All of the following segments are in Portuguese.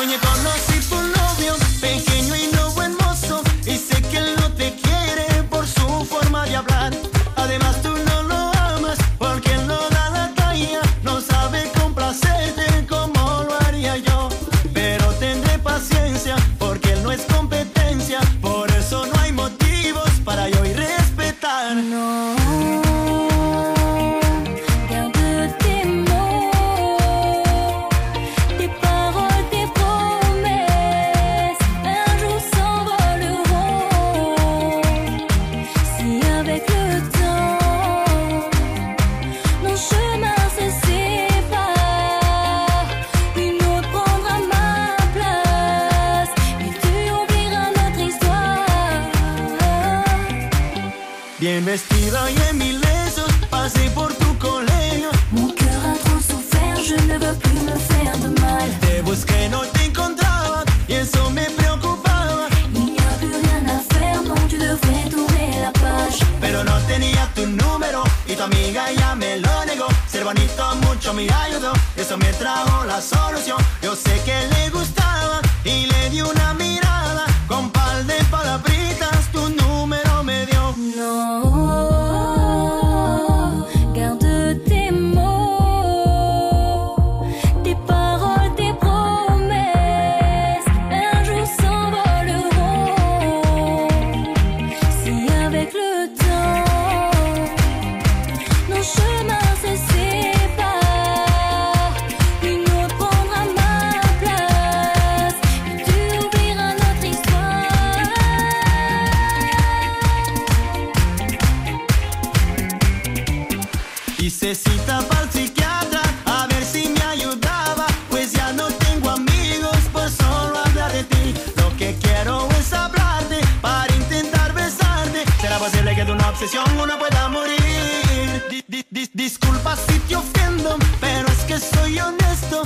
when you don't. Hice cita para el psiquiatra a ver si me ayudaba, pues ya no tengo amigos por solo hablar de ti. Lo que quiero es hablarte para intentar besarte. Será posible que de una obsesión uno pueda morir. Di, di, disculpa si te ofendo, pero es que soy honesto.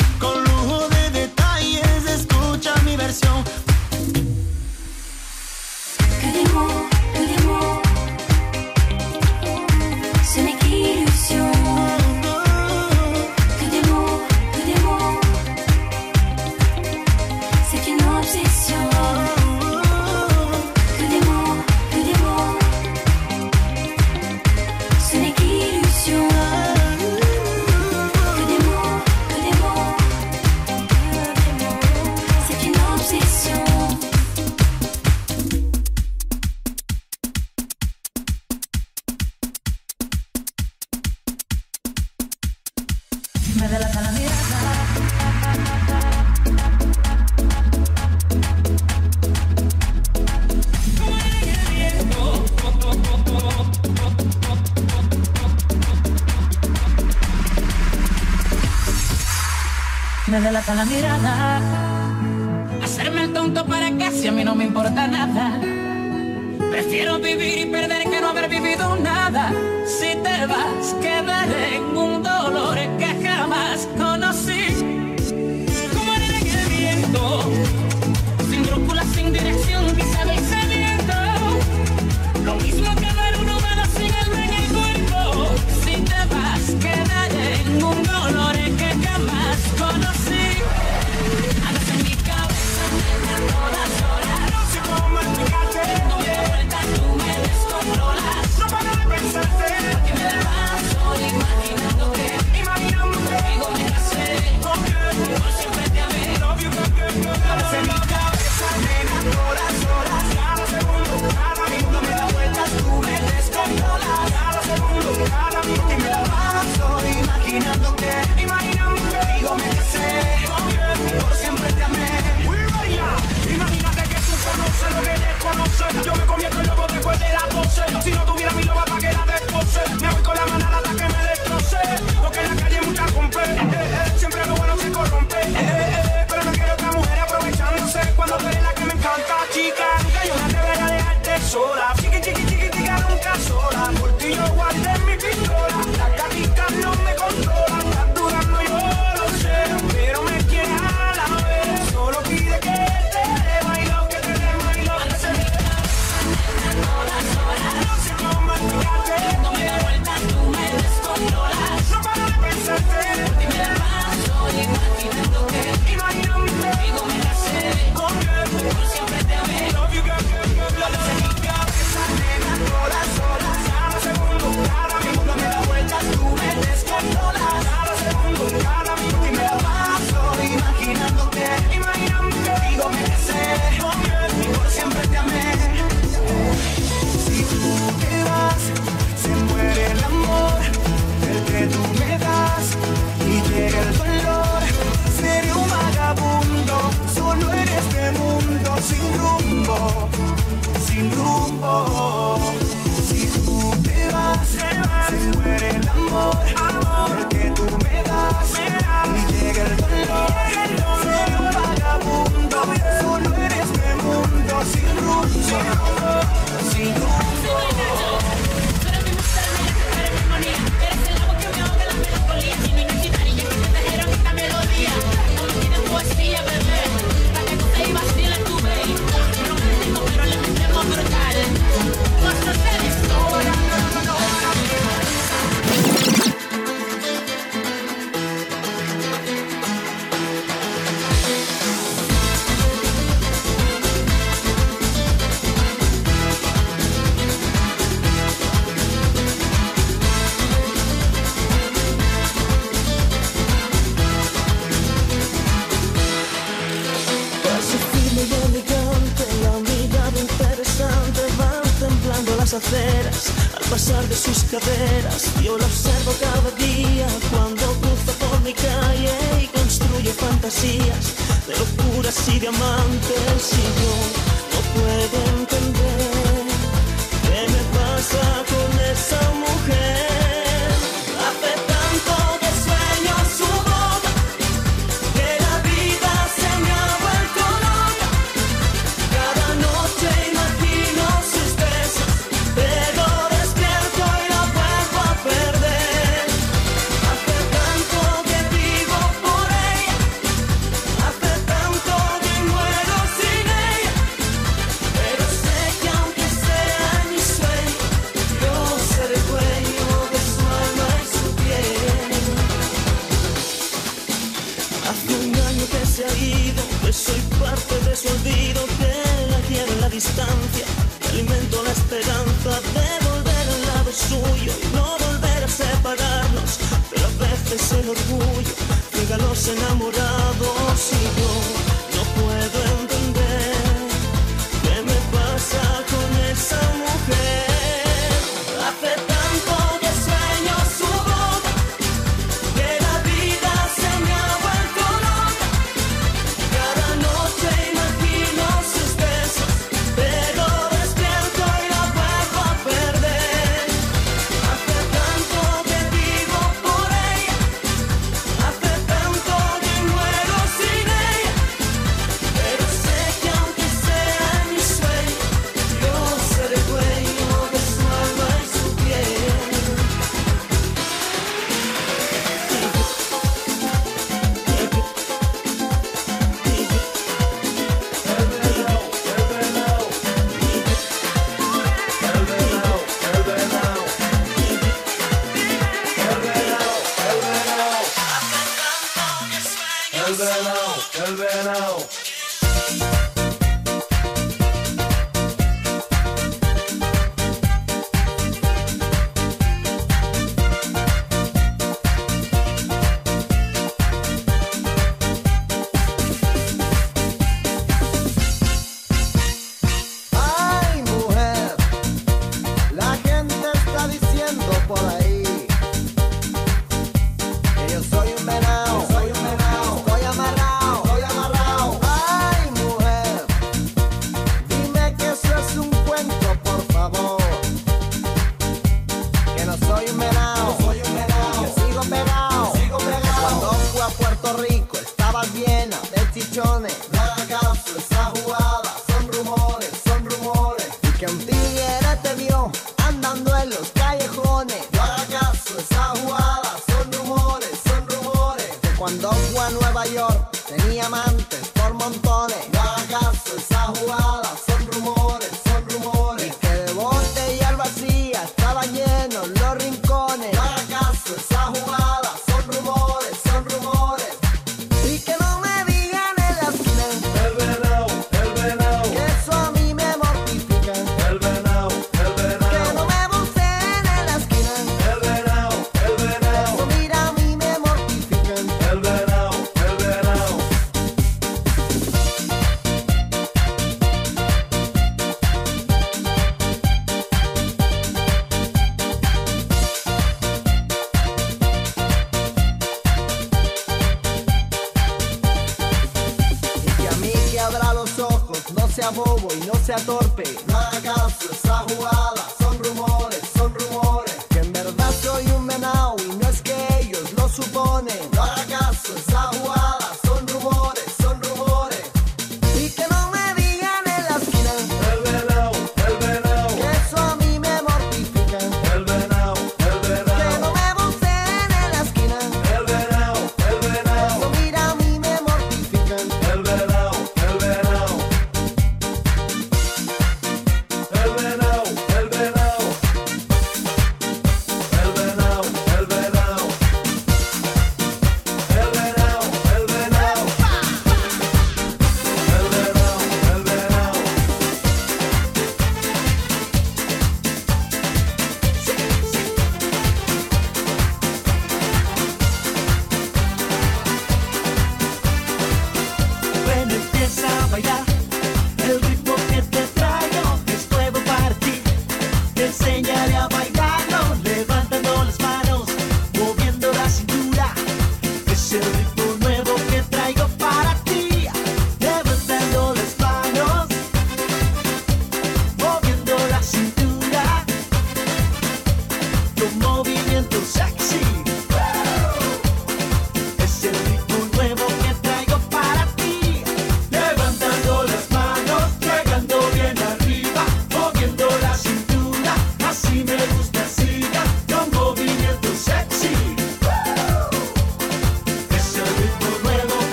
sea bobo y no sea torpe. No hagas esa jugada.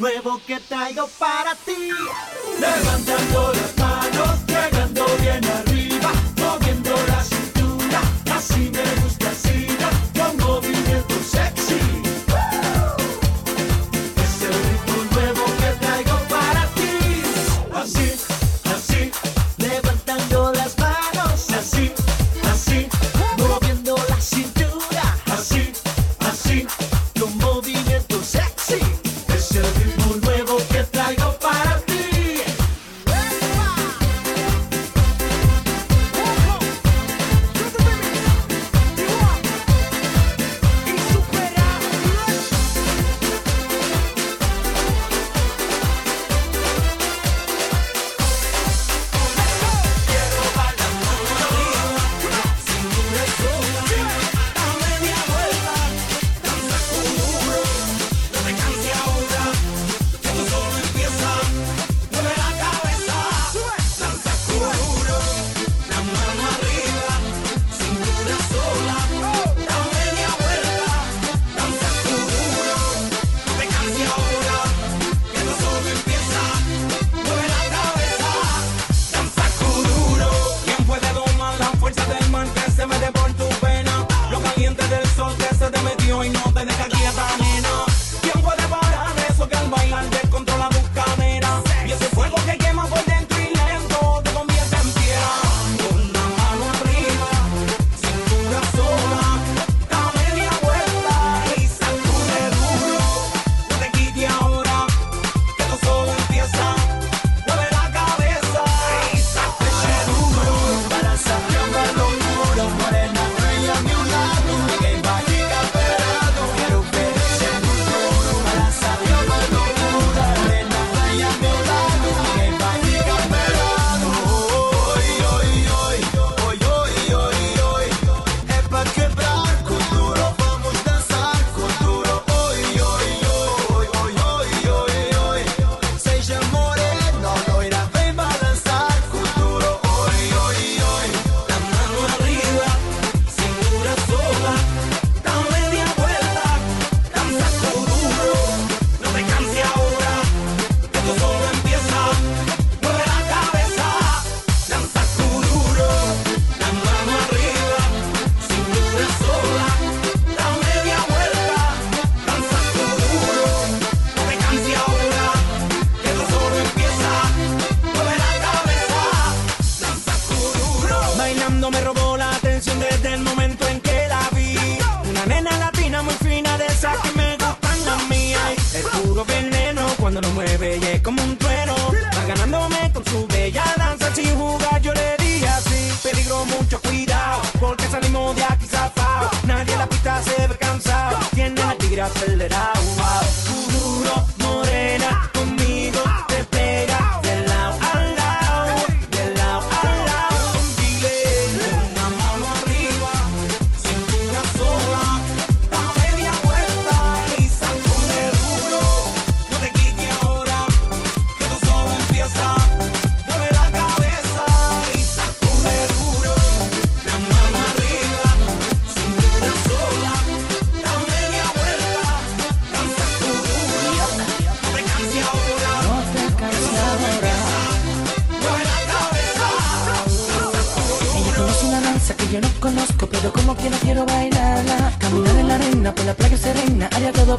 Nuevo que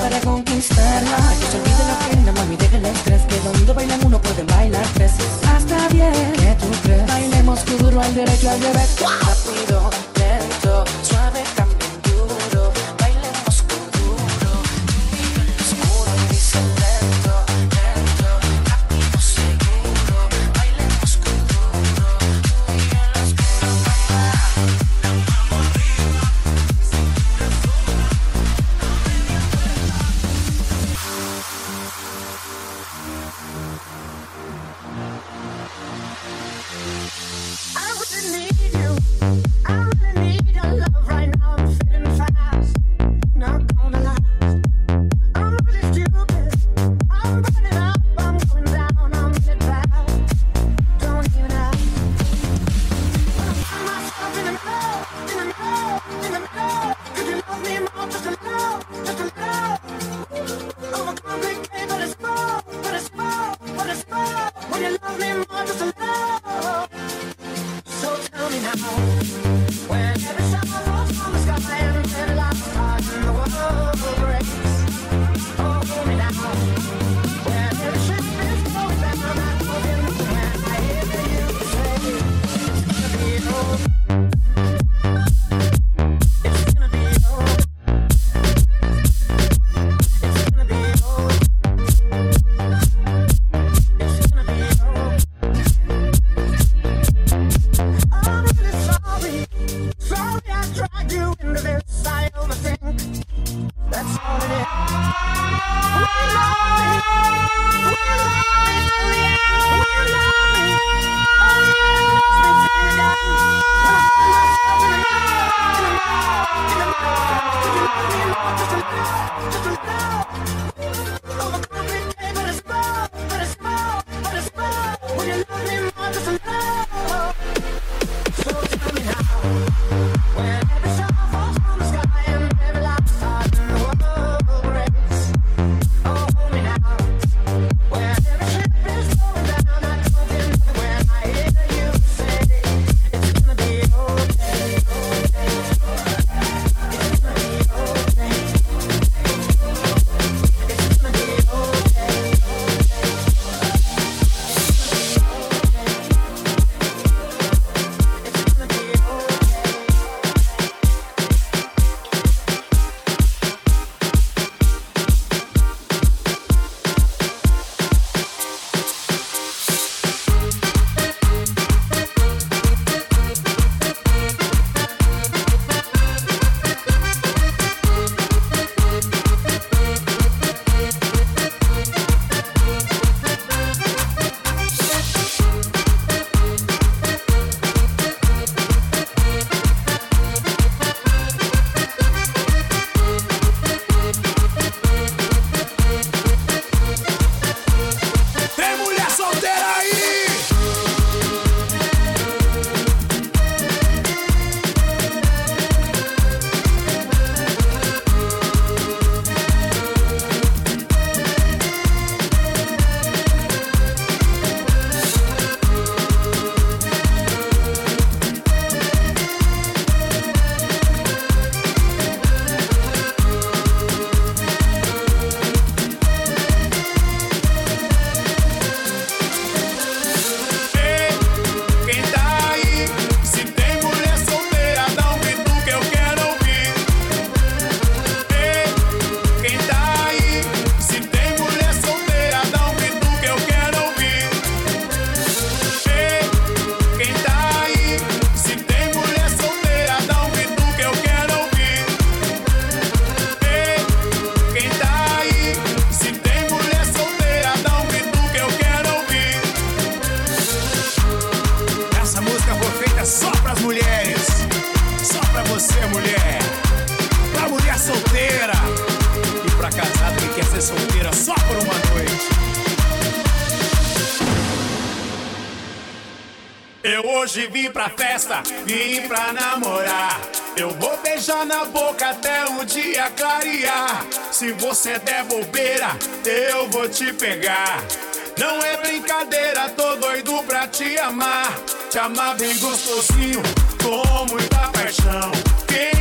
para conquistarla. Que se olvide la pena, mami, deja el estrés Que donde bailan uno pueden bailar tres. Hasta bien, ¿qué tú crees? Bailemos duro al derecho al revés. Rápido. você der bobeira, eu vou te pegar. Não é brincadeira, tô doido pra te amar. Te amar bem gostosinho, com muita paixão. Quem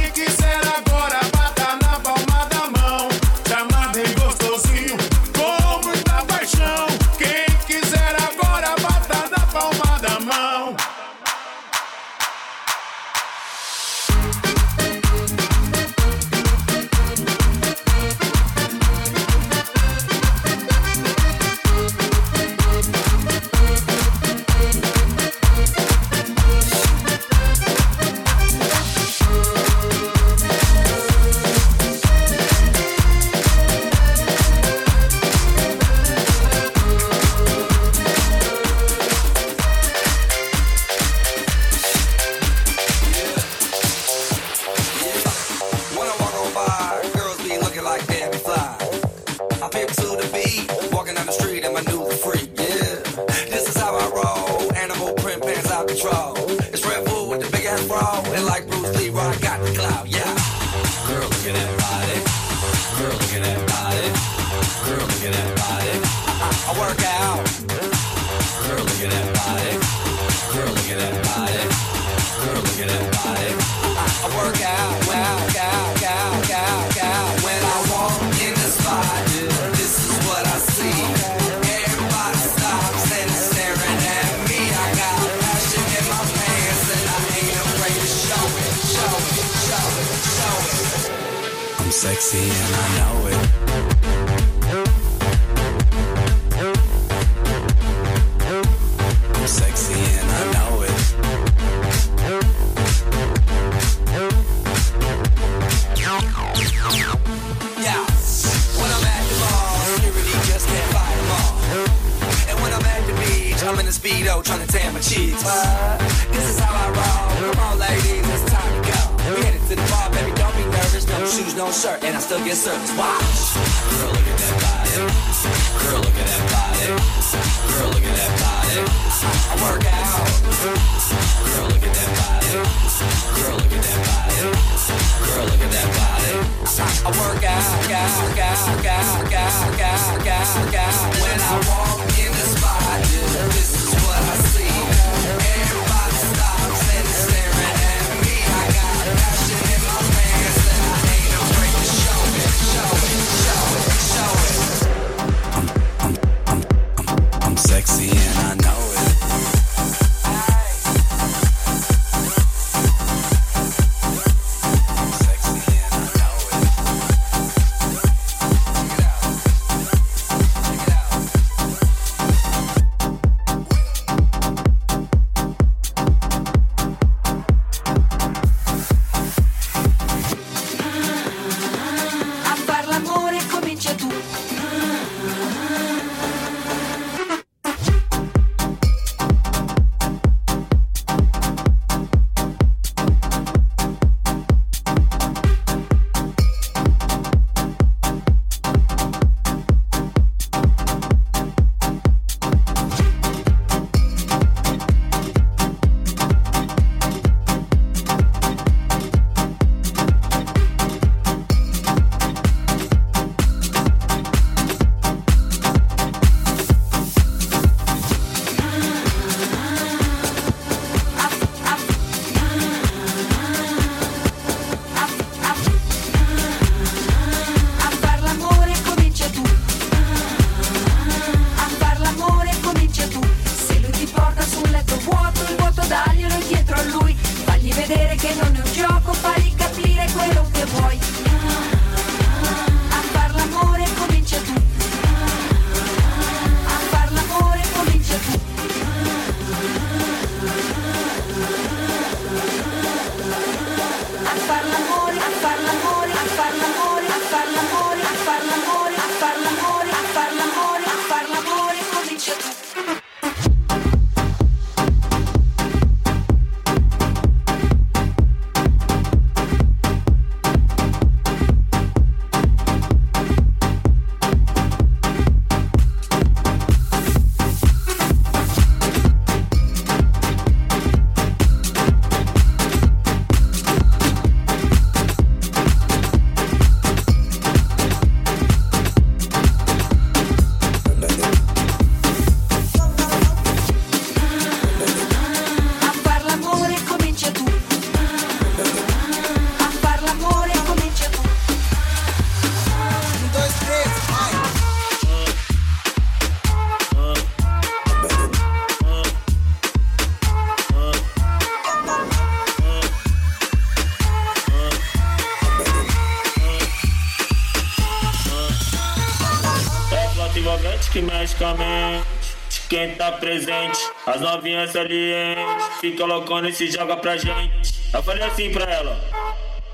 Tá presente. As novinhas salientes, fica loucona e se joga pra gente. Eu falei assim pra ela.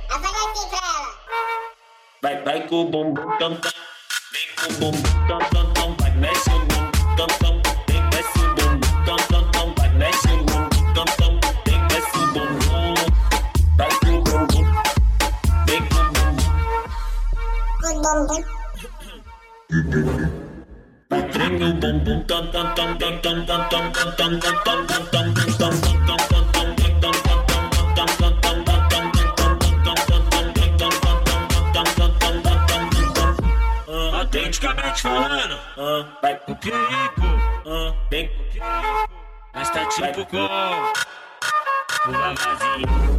Eu falei assim pra ela. Vai, vai com o bumbum tam, tam. Vem com o bumbum tam, tam. Ah, Atleticamente falando, ah, vai pro pico, ah, vem pro pico, mas tá tipo com o vavazinho.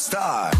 star.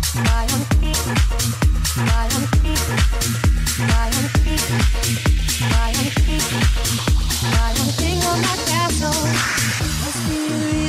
Must be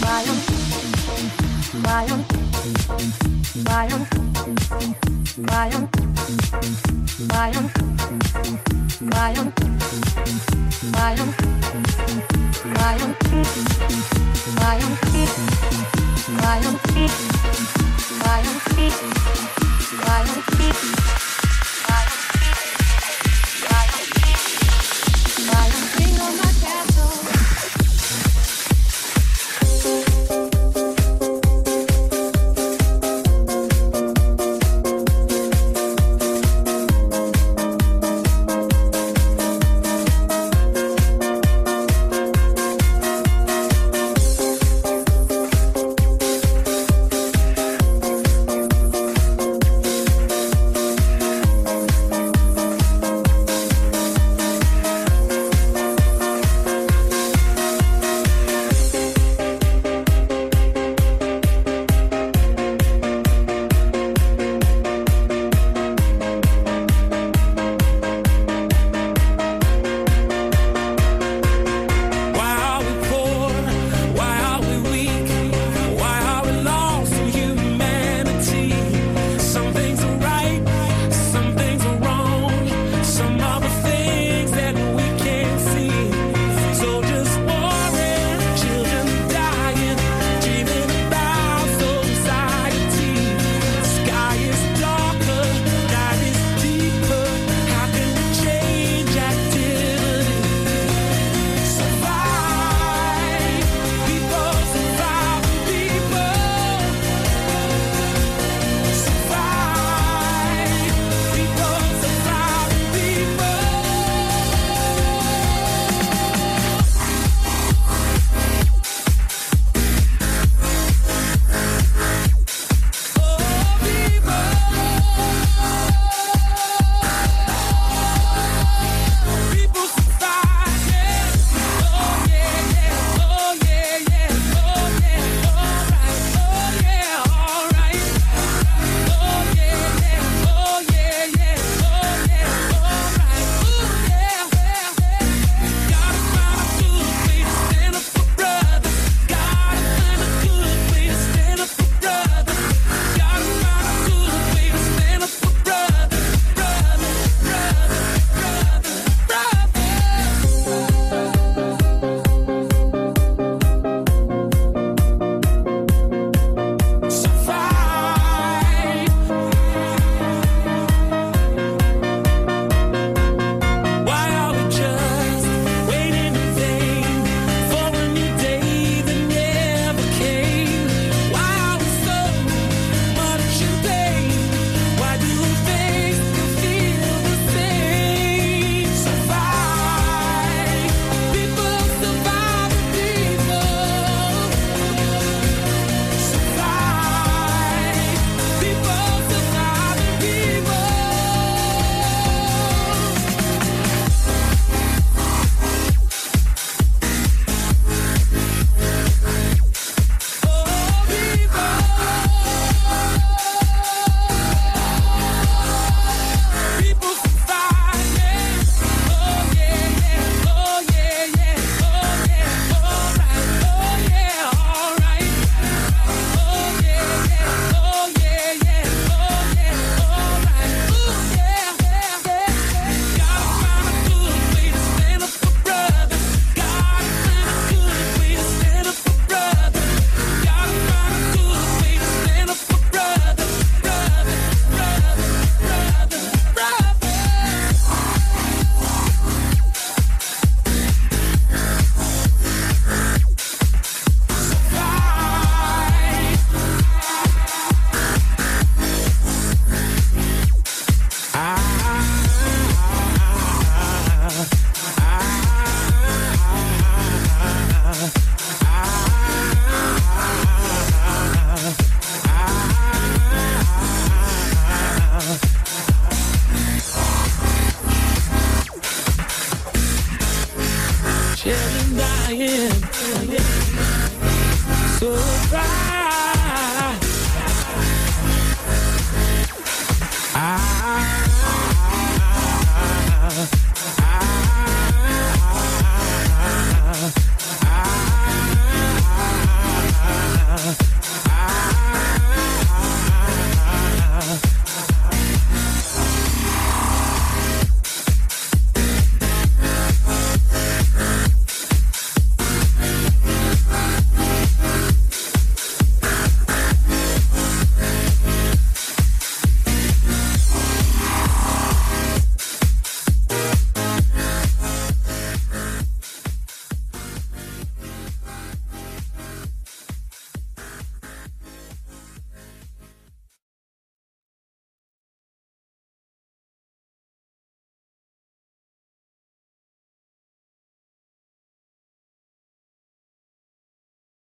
Bye.